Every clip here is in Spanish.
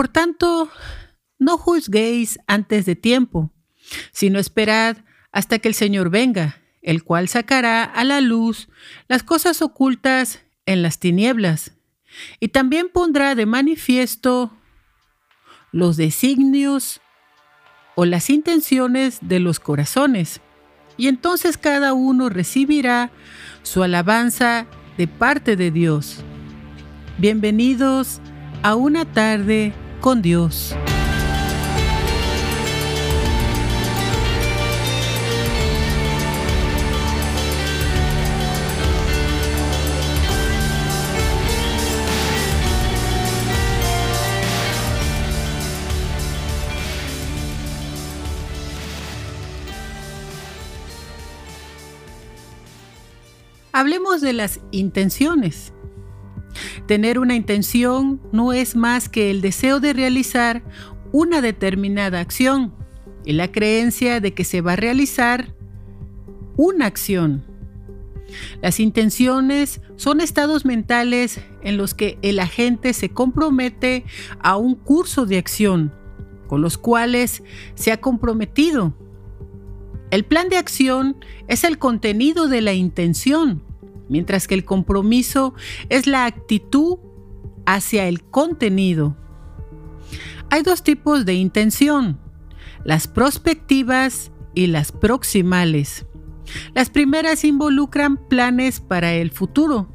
Por tanto, no juzguéis antes de tiempo, sino esperad hasta que el Señor venga, el cual sacará a la luz las cosas ocultas en las tinieblas, y también pondrá de manifiesto los designios o las intenciones de los corazones. Y entonces cada uno recibirá su alabanza de parte de Dios. Bienvenidos a una tarde con Dios. Hablemos de las intenciones. Tener una intención no es más que el deseo de realizar una determinada acción y la creencia de que se va a realizar una acción. Las intenciones son estados mentales en los que el agente se compromete a un curso de acción con los cuales se ha comprometido. El plan de acción es el contenido de la intención mientras que el compromiso es la actitud hacia el contenido. Hay dos tipos de intención, las prospectivas y las proximales. Las primeras involucran planes para el futuro.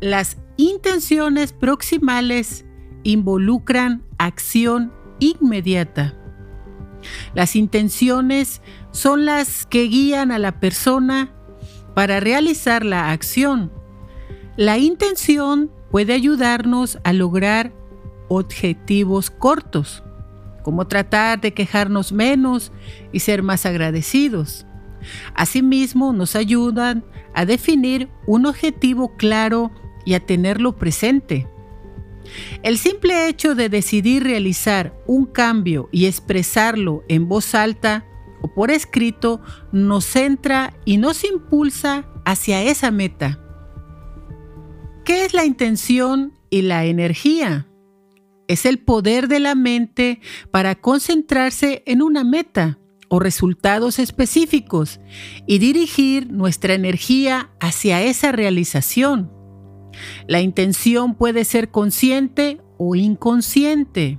Las intenciones proximales involucran acción inmediata. Las intenciones son las que guían a la persona para realizar la acción. La intención puede ayudarnos a lograr objetivos cortos, como tratar de quejarnos menos y ser más agradecidos. Asimismo, nos ayudan a definir un objetivo claro y a tenerlo presente. El simple hecho de decidir realizar un cambio y expresarlo en voz alta o por escrito nos centra y nos impulsa hacia esa meta. ¿Qué es la intención y la energía? Es el poder de la mente para concentrarse en una meta o resultados específicos y dirigir nuestra energía hacia esa realización. La intención puede ser consciente o inconsciente.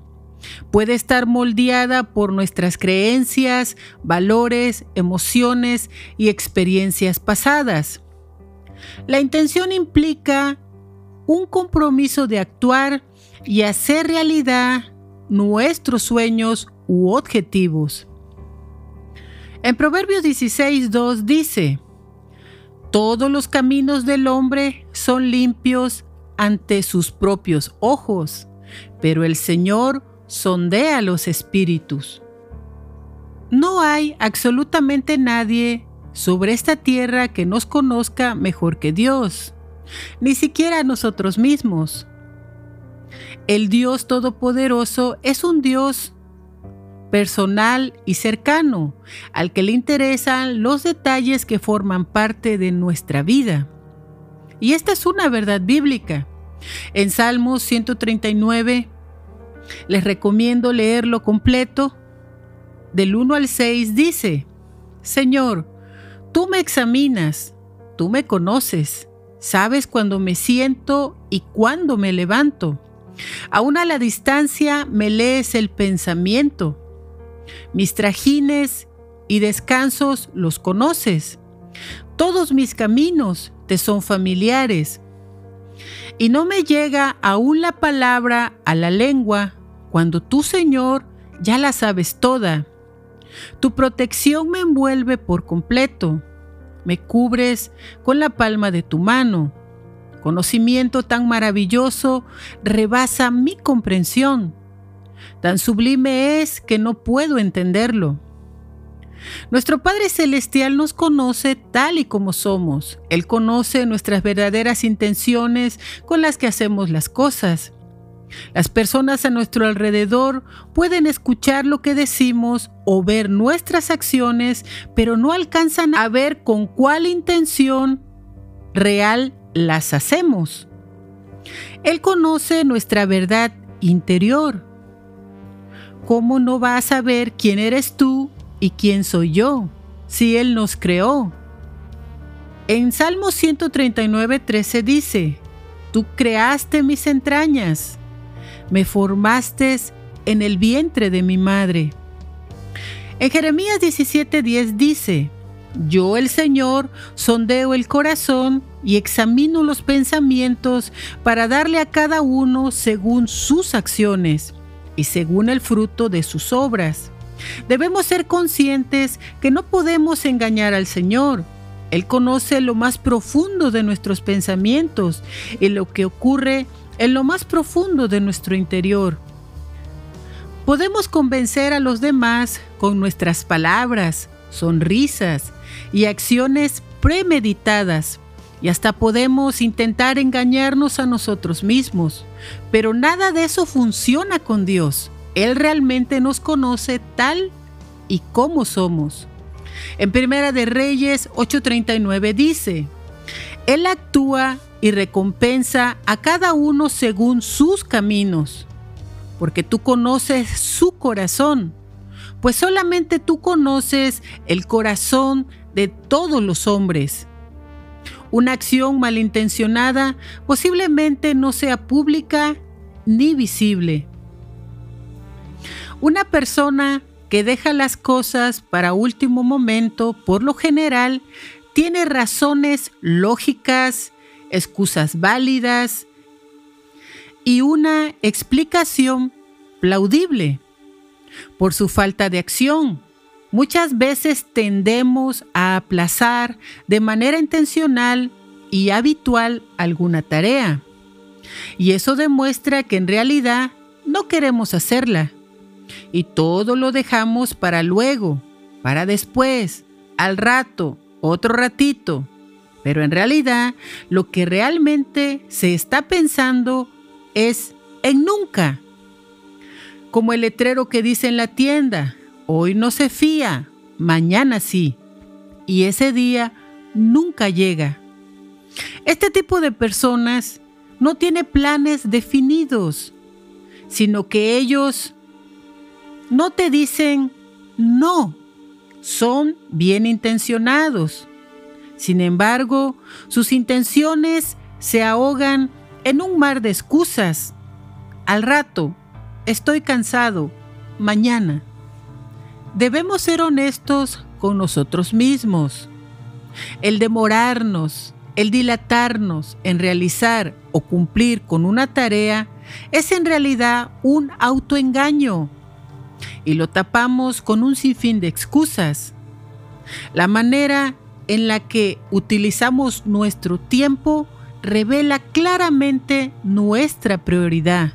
Puede estar moldeada por nuestras creencias, valores, emociones y experiencias pasadas. La intención implica un compromiso de actuar y hacer realidad nuestros sueños u objetivos. En Proverbios 16.2 dice, Todos los caminos del hombre son limpios ante sus propios ojos, pero el Señor sondea los espíritus. No hay absolutamente nadie sobre esta tierra que nos conozca mejor que Dios, ni siquiera nosotros mismos. El Dios Todopoderoso es un Dios personal y cercano, al que le interesan los detalles que forman parte de nuestra vida. Y esta es una verdad bíblica. En Salmos 139, les recomiendo leerlo completo. Del 1 al 6 dice, Señor, tú me examinas, tú me conoces, sabes cuando me siento y cuándo me levanto. Aún a la distancia me lees el pensamiento. Mis trajines y descansos los conoces. Todos mis caminos te son familiares y no me llega aún la palabra a la lengua cuando tú, Señor, ya la sabes toda. Tu protección me envuelve por completo, me cubres con la palma de tu mano. Conocimiento tan maravilloso rebasa mi comprensión. Tan sublime es que no puedo entenderlo. Nuestro Padre Celestial nos conoce tal y como somos. Él conoce nuestras verdaderas intenciones con las que hacemos las cosas. Las personas a nuestro alrededor pueden escuchar lo que decimos o ver nuestras acciones, pero no alcanzan a ver con cuál intención real las hacemos. Él conoce nuestra verdad interior ¿cómo no va a saber quién eres tú y quién soy yo si Él nos creó? En Salmo 139, 13 dice, Tú creaste mis entrañas, me formaste en el vientre de mi madre. En Jeremías 17:10 dice, Yo el Señor sondeo el corazón y examino los pensamientos para darle a cada uno según sus acciones y según el fruto de sus obras. Debemos ser conscientes que no podemos engañar al Señor. Él conoce lo más profundo de nuestros pensamientos y lo que ocurre en lo más profundo de nuestro interior. Podemos convencer a los demás con nuestras palabras, sonrisas y acciones premeditadas y hasta podemos intentar engañarnos a nosotros mismos, pero nada de eso funciona con Dios. Él realmente nos conoce tal y como somos. En Primera de Reyes 8:39 dice, Él actúa y recompensa a cada uno según sus caminos, porque tú conoces su corazón, pues solamente tú conoces el corazón de todos los hombres una acción malintencionada posiblemente no sea pública ni visible. Una persona que deja las cosas para último momento, por lo general, tiene razones lógicas, excusas válidas y una explicación plaudible por su falta de acción Muchas veces tendemos a aplazar de manera intencional y habitual alguna tarea. Y eso demuestra que en realidad no queremos hacerla. Y todo lo dejamos para luego, para después, al rato, otro ratito. Pero en realidad lo que realmente se está pensando es en nunca. Como el letrero que dice en la tienda, Hoy no se fía, mañana sí. Y ese día nunca llega. Este tipo de personas no tiene planes definidos, sino que ellos no te dicen no, son bien intencionados. Sin embargo, sus intenciones se ahogan en un mar de excusas. Al rato, estoy cansado, mañana. Debemos ser honestos con nosotros mismos. El demorarnos, el dilatarnos en realizar o cumplir con una tarea es en realidad un autoengaño y lo tapamos con un sinfín de excusas. La manera en la que utilizamos nuestro tiempo revela claramente nuestra prioridad.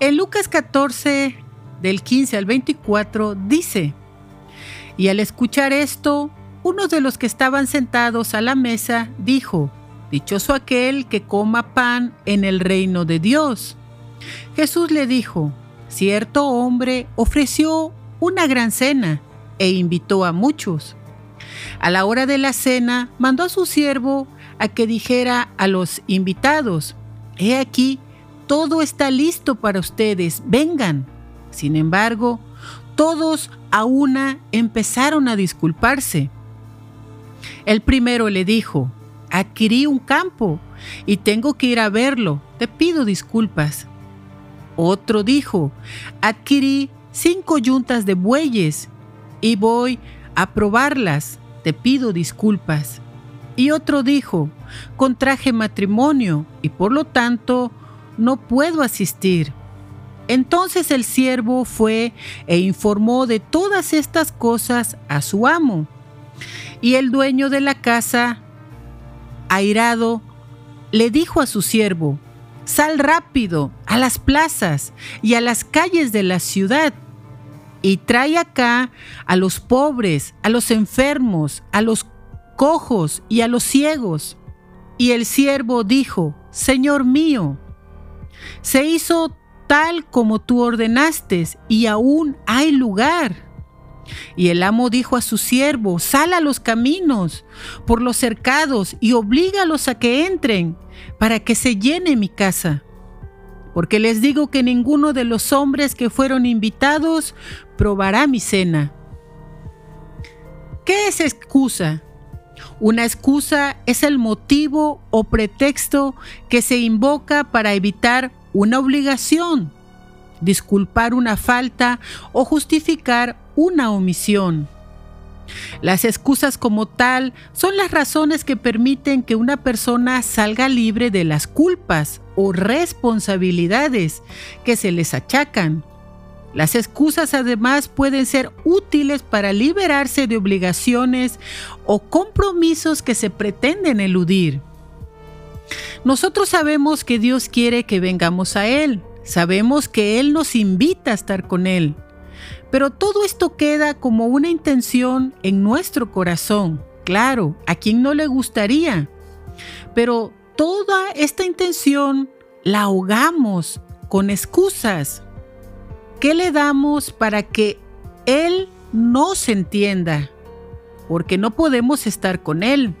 En Lucas 14, del 15 al 24 dice, y al escuchar esto, uno de los que estaban sentados a la mesa dijo, Dichoso aquel que coma pan en el reino de Dios. Jesús le dijo, Cierto hombre ofreció una gran cena e invitó a muchos. A la hora de la cena mandó a su siervo a que dijera a los invitados, He aquí, todo está listo para ustedes, vengan. Sin embargo, todos a una empezaron a disculparse. El primero le dijo, adquirí un campo y tengo que ir a verlo, te pido disculpas. Otro dijo, adquirí cinco yuntas de bueyes y voy a probarlas, te pido disculpas. Y otro dijo, contraje matrimonio y por lo tanto no puedo asistir. Entonces el siervo fue e informó de todas estas cosas a su amo. Y el dueño de la casa, airado, le dijo a su siervo, Sal rápido a las plazas y a las calles de la ciudad y trae acá a los pobres, a los enfermos, a los cojos y a los ciegos. Y el siervo dijo, Señor mío, se hizo tal como tú ordenaste, y aún hay lugar. Y el amo dijo a su siervo, sal a los caminos, por los cercados, y oblígalos a que entren, para que se llene mi casa. Porque les digo que ninguno de los hombres que fueron invitados probará mi cena. ¿Qué es excusa? Una excusa es el motivo o pretexto que se invoca para evitar una obligación, disculpar una falta o justificar una omisión. Las excusas como tal son las razones que permiten que una persona salga libre de las culpas o responsabilidades que se les achacan. Las excusas además pueden ser útiles para liberarse de obligaciones o compromisos que se pretenden eludir. Nosotros sabemos que Dios quiere que vengamos a Él, sabemos que Él nos invita a estar con Él, pero todo esto queda como una intención en nuestro corazón. Claro, a quien no le gustaría. Pero toda esta intención la ahogamos con excusas. ¿Qué le damos para que Él no se entienda? Porque no podemos estar con Él.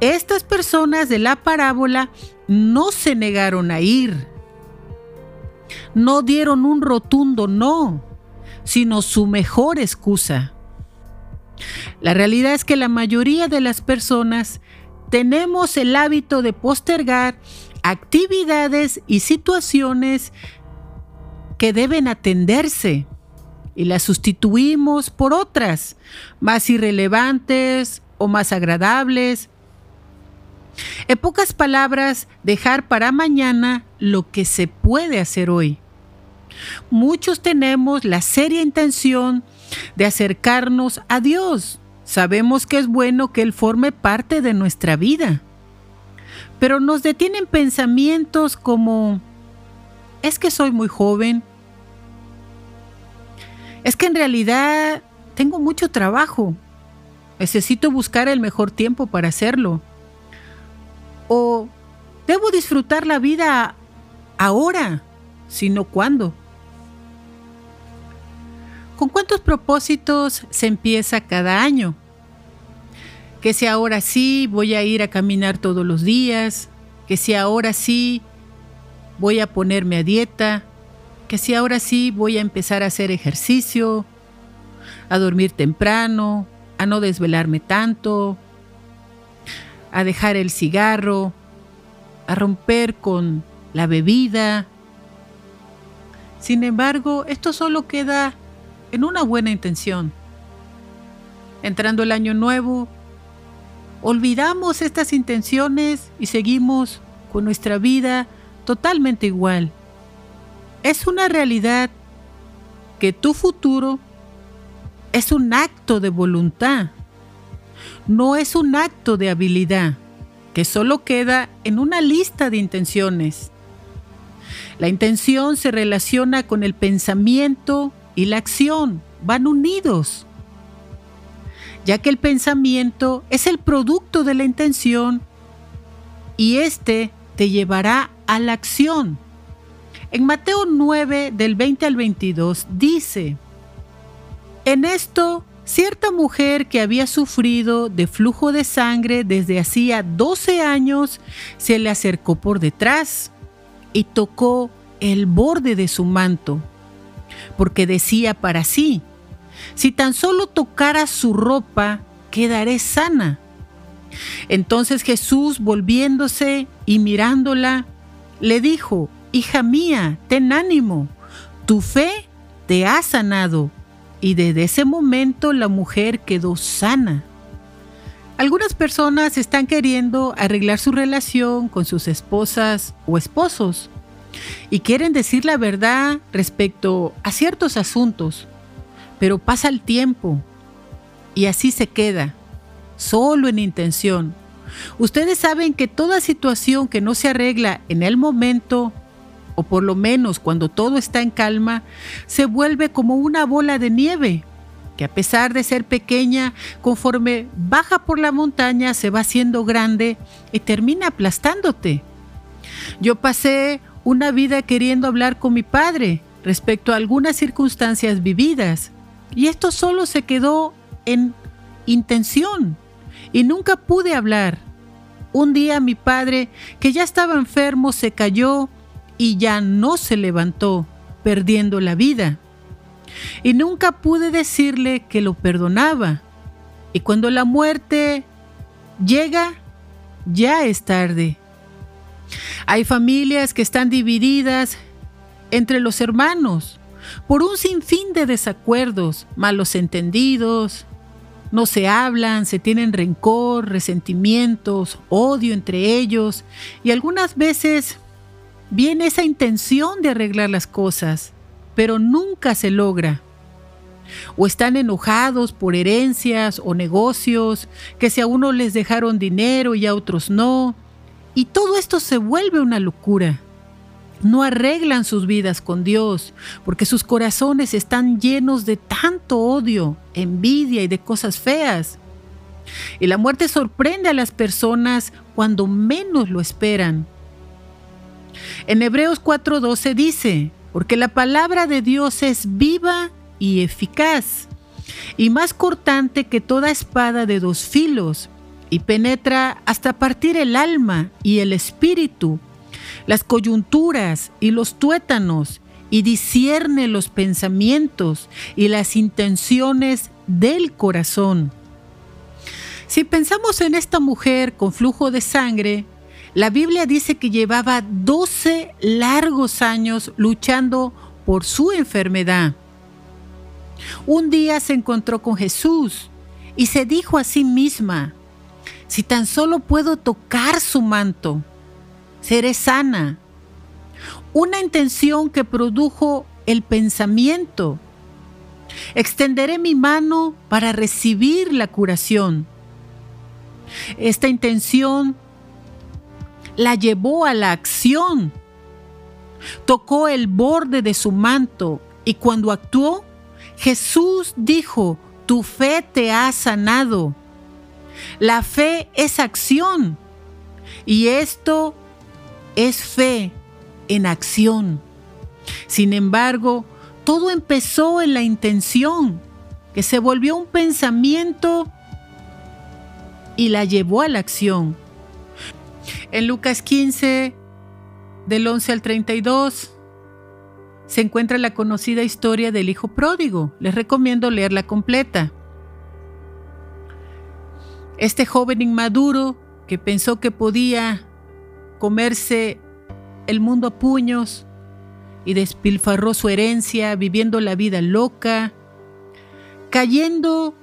Estas personas de la parábola no se negaron a ir. No dieron un rotundo no sino su mejor excusa. La realidad es que la mayoría de las personas tenemos el hábito de postergar actividades y situaciones que deben atenderse y las sustituimos por otras más irrelevantes o más agradables. En pocas palabras, dejar para mañana lo que se puede hacer hoy. Muchos tenemos la seria intención de acercarnos a Dios. Sabemos que es bueno que Él forme parte de nuestra vida. Pero nos detienen pensamientos como, es que soy muy joven. Es que en realidad tengo mucho trabajo. Necesito buscar el mejor tiempo para hacerlo. O debo disfrutar la vida ahora, sino cuándo. ¿Con cuántos propósitos se empieza cada año? Que si ahora sí voy a ir a caminar todos los días, que si ahora sí voy a ponerme a dieta, que si ahora sí voy a empezar a hacer ejercicio, a dormir temprano, a no desvelarme tanto, a dejar el cigarro, a romper con la bebida. Sin embargo, esto solo queda en una buena intención. Entrando el año nuevo, olvidamos estas intenciones y seguimos con nuestra vida totalmente igual. Es una realidad que tu futuro es un acto de voluntad, no es un acto de habilidad que solo queda en una lista de intenciones. La intención se relaciona con el pensamiento y la acción van unidos, ya que el pensamiento es el producto de la intención y éste te llevará a la acción. En Mateo 9 del 20 al 22 dice, en esto cierta mujer que había sufrido de flujo de sangre desde hacía 12 años se le acercó por detrás y tocó el borde de su manto porque decía para sí, si tan solo tocara su ropa, quedaré sana. Entonces Jesús, volviéndose y mirándola, le dijo, Hija mía, ten ánimo, tu fe te ha sanado. Y desde ese momento la mujer quedó sana. Algunas personas están queriendo arreglar su relación con sus esposas o esposos y quieren decir la verdad respecto a ciertos asuntos, pero pasa el tiempo y así se queda, solo en intención. Ustedes saben que toda situación que no se arregla en el momento, o por lo menos cuando todo está en calma, se vuelve como una bola de nieve, que a pesar de ser pequeña, conforme baja por la montaña, se va haciendo grande y termina aplastándote. Yo pasé una vida queriendo hablar con mi padre respecto a algunas circunstancias vividas. Y esto solo se quedó en intención y nunca pude hablar. Un día mi padre, que ya estaba enfermo, se cayó y ya no se levantó, perdiendo la vida. Y nunca pude decirle que lo perdonaba. Y cuando la muerte llega, ya es tarde. Hay familias que están divididas entre los hermanos por un sinfín de desacuerdos, malos entendidos, no se hablan, se tienen rencor, resentimientos, odio entre ellos y algunas veces viene esa intención de arreglar las cosas, pero nunca se logra. O están enojados por herencias o negocios, que si a uno les dejaron dinero y a otros no, y todo esto se vuelve una locura. No arreglan sus vidas con Dios porque sus corazones están llenos de tanto odio, envidia y de cosas feas. Y la muerte sorprende a las personas cuando menos lo esperan. En Hebreos 4:12 dice, porque la palabra de Dios es viva y eficaz, y más cortante que toda espada de dos filos, y penetra hasta partir el alma y el espíritu, las coyunturas y los tuétanos, y discierne los pensamientos y las intenciones del corazón. Si pensamos en esta mujer con flujo de sangre, la Biblia dice que llevaba 12 largos años luchando por su enfermedad. Un día se encontró con Jesús y se dijo a sí misma, si tan solo puedo tocar su manto, seré sana. Una intención que produjo el pensamiento. Extenderé mi mano para recibir la curación. Esta intención la llevó a la acción. Tocó el borde de su manto y cuando actuó, Jesús dijo, tu fe te ha sanado. La fe es acción y esto es fe en acción. Sin embargo, todo empezó en la intención, que se volvió un pensamiento y la llevó a la acción. En Lucas 15, del 11 al 32, se encuentra la conocida historia del Hijo Pródigo. Les recomiendo leerla completa. Este joven inmaduro que pensó que podía comerse el mundo a puños y despilfarró su herencia viviendo la vida loca, cayendo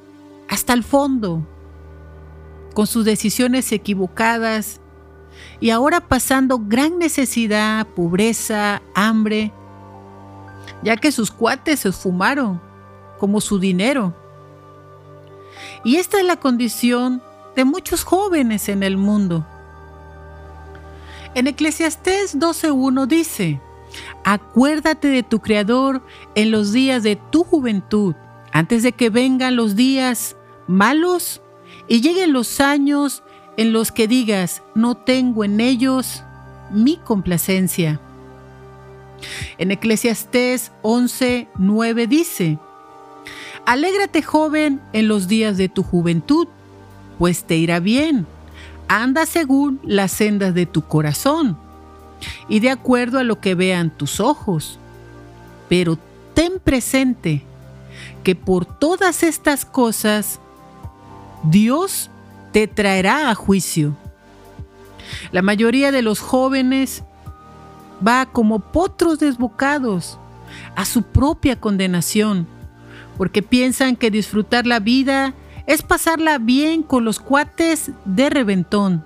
hasta el fondo con sus decisiones equivocadas y ahora pasando gran necesidad, pobreza, hambre, ya que sus cuates se fumaron como su dinero. Y esta es la condición de muchos jóvenes en el mundo. En Eclesiastés 12.1 dice, acuérdate de tu Creador en los días de tu juventud, antes de que vengan los días malos y lleguen los años en los que digas, no tengo en ellos mi complacencia. En Eclesiastés 11.9 dice, Alégrate joven en los días de tu juventud, pues te irá bien. Anda según las sendas de tu corazón y de acuerdo a lo que vean tus ojos. Pero ten presente que por todas estas cosas Dios te traerá a juicio. La mayoría de los jóvenes va como potros desbocados a su propia condenación, porque piensan que disfrutar la vida es pasarla bien con los cuates de reventón.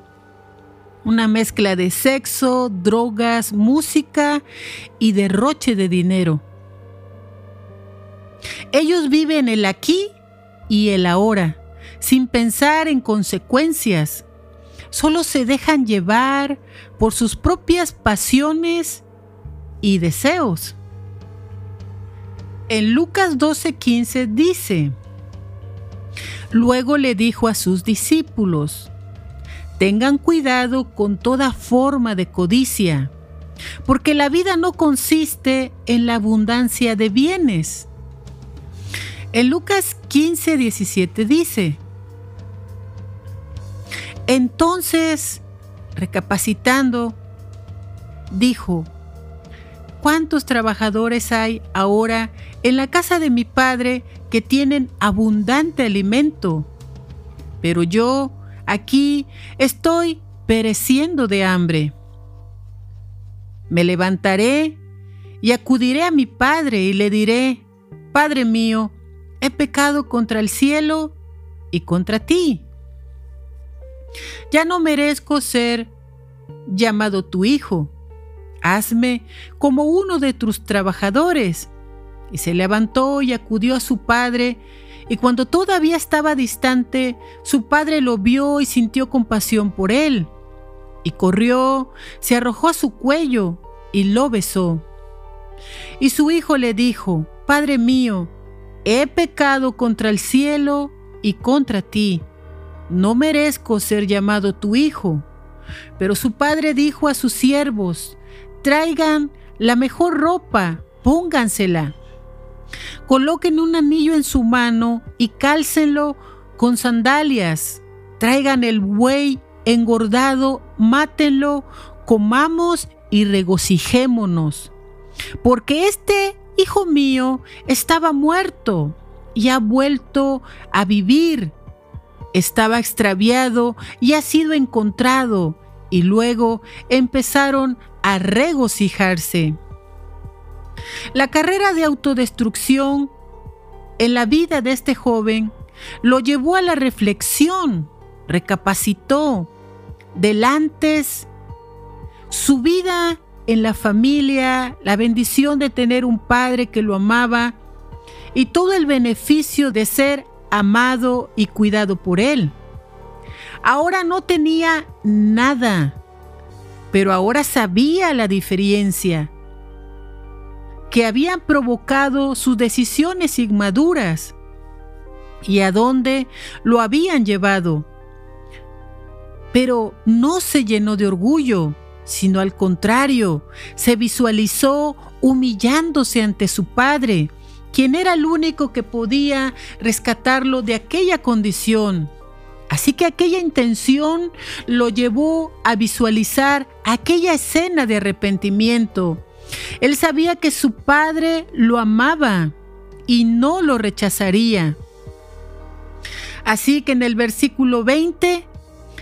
Una mezcla de sexo, drogas, música y derroche de dinero. Ellos viven el aquí y el ahora, sin pensar en consecuencias. Solo se dejan llevar por sus propias pasiones y deseos. En Lucas 12:15 dice, Luego le dijo a sus discípulos, tengan cuidado con toda forma de codicia, porque la vida no consiste en la abundancia de bienes. En Lucas 15, 17 dice, entonces, recapacitando, dijo, cuántos trabajadores hay ahora en la casa de mi padre que tienen abundante alimento. Pero yo aquí estoy pereciendo de hambre. Me levantaré y acudiré a mi padre y le diré, Padre mío, he pecado contra el cielo y contra ti. Ya no merezco ser llamado tu hijo. Hazme como uno de tus trabajadores. Y se levantó y acudió a su padre, y cuando todavía estaba distante, su padre lo vio y sintió compasión por él. Y corrió, se arrojó a su cuello y lo besó. Y su hijo le dijo, Padre mío, he pecado contra el cielo y contra ti. No merezco ser llamado tu hijo. Pero su padre dijo a sus siervos, traigan la mejor ropa, póngansela. Coloquen un anillo en su mano y cálcenlo con sandalias. Traigan el buey engordado, mátenlo, comamos y regocijémonos. Porque este hijo mío estaba muerto y ha vuelto a vivir. Estaba extraviado y ha sido encontrado. Y luego empezaron a regocijarse. La carrera de autodestrucción en la vida de este joven lo llevó a la reflexión, recapacitó del antes, su vida en la familia, la bendición de tener un padre que lo amaba y todo el beneficio de ser amado y cuidado por él. Ahora no tenía nada, pero ahora sabía la diferencia que habían provocado sus decisiones inmaduras y a dónde lo habían llevado. Pero no se llenó de orgullo, sino al contrario, se visualizó humillándose ante su padre, quien era el único que podía rescatarlo de aquella condición. Así que aquella intención lo llevó a visualizar aquella escena de arrepentimiento. Él sabía que su padre lo amaba y no lo rechazaría. Así que en el versículo 20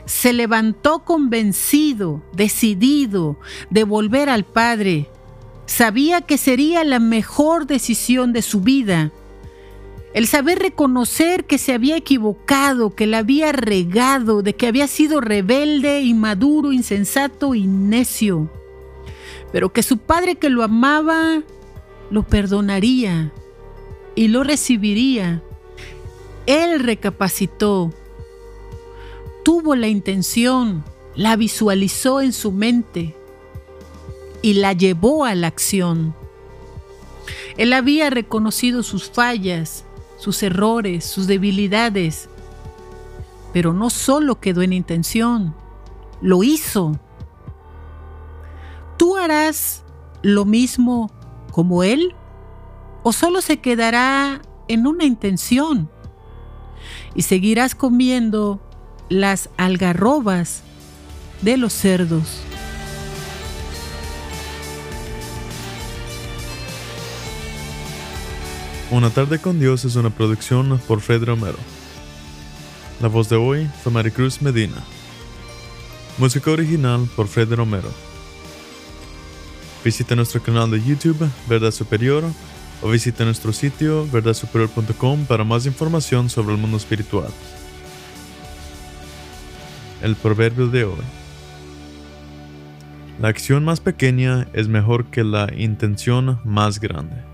se levantó convencido, decidido de volver al Padre. Sabía que sería la mejor decisión de su vida. El saber reconocer que se había equivocado, que la había regado, de que había sido rebelde, inmaduro, insensato y necio. Pero que su padre que lo amaba lo perdonaría y lo recibiría. Él recapacitó, tuvo la intención, la visualizó en su mente y la llevó a la acción. Él había reconocido sus fallas, sus errores, sus debilidades, pero no solo quedó en intención, lo hizo. ¿Tú harás lo mismo como Él? ¿O solo se quedará en una intención? Y seguirás comiendo las algarrobas de los cerdos. Una tarde con Dios es una producción por Fred Romero. La voz de hoy fue Maricruz Medina. Música original por Fred Romero. Visita nuestro canal de YouTube, Verdad Superior, o visita nuestro sitio verdadsuperior.com para más información sobre el mundo espiritual. El proverbio de hoy. La acción más pequeña es mejor que la intención más grande.